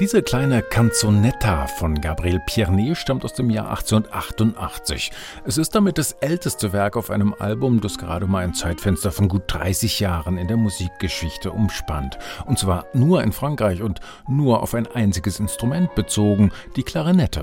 Diese kleine Canzonetta von Gabriel Pierné stammt aus dem Jahr 1888. Es ist damit das älteste Werk auf einem Album, das gerade mal ein Zeitfenster von gut 30 Jahren in der Musikgeschichte umspannt. Und zwar nur in Frankreich und nur auf ein einziges Instrument bezogen, die Klarinette.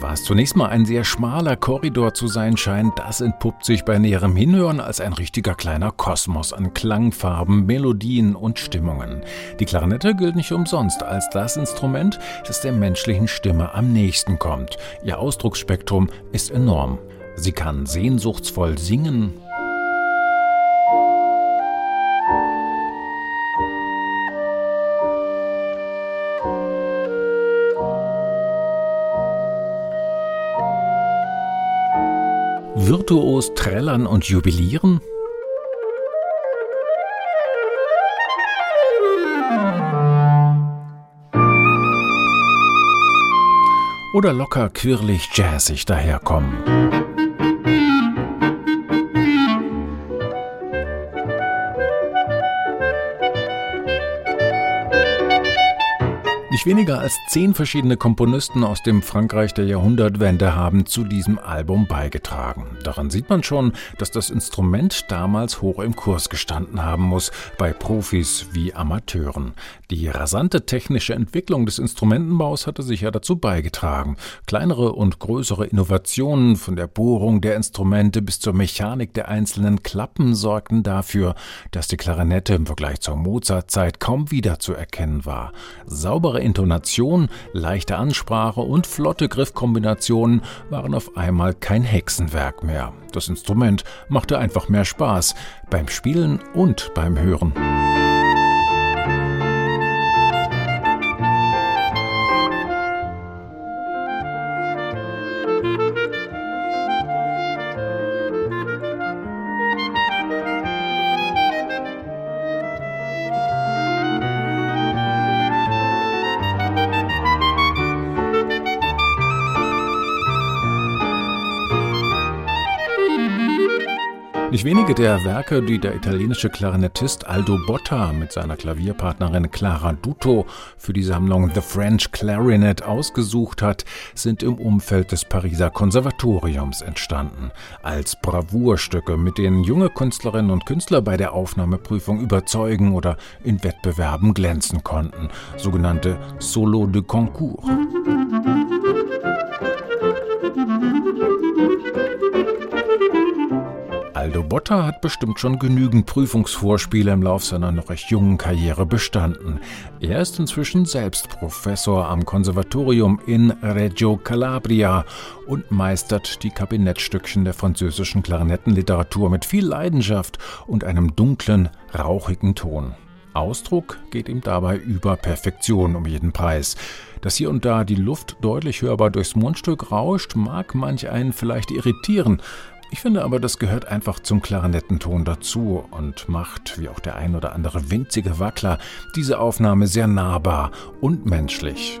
Was zunächst mal ein sehr schmaler Korridor zu sein scheint, das entpuppt sich bei näherem Hinhören als ein richtiger kleiner Kosmos an Klangfarben, Melodien und Stimmungen. Die Klarinette gilt nicht umsonst als das Instrument, das der menschlichen Stimme am nächsten kommt. Ihr Ausdrucksspektrum ist enorm. Sie kann sehnsuchtsvoll singen, virtuos trällern und jubilieren? Oder locker quirlig jazzig daherkommen? Weniger als zehn verschiedene Komponisten aus dem Frankreich der Jahrhundertwende haben zu diesem Album beigetragen. Daran sieht man schon, dass das Instrument damals hoch im Kurs gestanden haben muss, bei Profis wie Amateuren. Die rasante technische Entwicklung des Instrumentenbaus hatte sicher dazu beigetragen. Kleinere und größere Innovationen von der Bohrung der Instrumente bis zur Mechanik der einzelnen Klappen sorgten dafür, dass die Klarinette im Vergleich zur Mozartzeit kaum wiederzuerkennen war. Saubere Intonation, leichte Ansprache und flotte Griffkombinationen waren auf einmal kein Hexenwerk mehr. Das Instrument machte einfach mehr Spaß beim Spielen und beim Hören. Nicht wenige der Werke, die der italienische Klarinettist Aldo Botta mit seiner Klavierpartnerin Clara Duto für die Sammlung The French Clarinet ausgesucht hat, sind im Umfeld des Pariser Konservatoriums entstanden. Als Bravourstücke, mit denen junge Künstlerinnen und Künstler bei der Aufnahmeprüfung überzeugen oder in Wettbewerben glänzen konnten, sogenannte Solo de Concours. Botta hat bestimmt schon genügend Prüfungsvorspiele im Lauf seiner noch recht jungen Karriere bestanden. Er ist inzwischen selbst Professor am Konservatorium in Reggio Calabria und meistert die Kabinettstückchen der französischen Klarinettenliteratur mit viel Leidenschaft und einem dunklen, rauchigen Ton. Ausdruck geht ihm dabei über Perfektion um jeden Preis. Dass hier und da die Luft deutlich hörbar durchs Mundstück rauscht, mag manch einen vielleicht irritieren, ich finde aber, das gehört einfach zum Klarinettenton dazu und macht, wie auch der ein oder andere winzige Wackler, diese Aufnahme sehr nahbar und menschlich.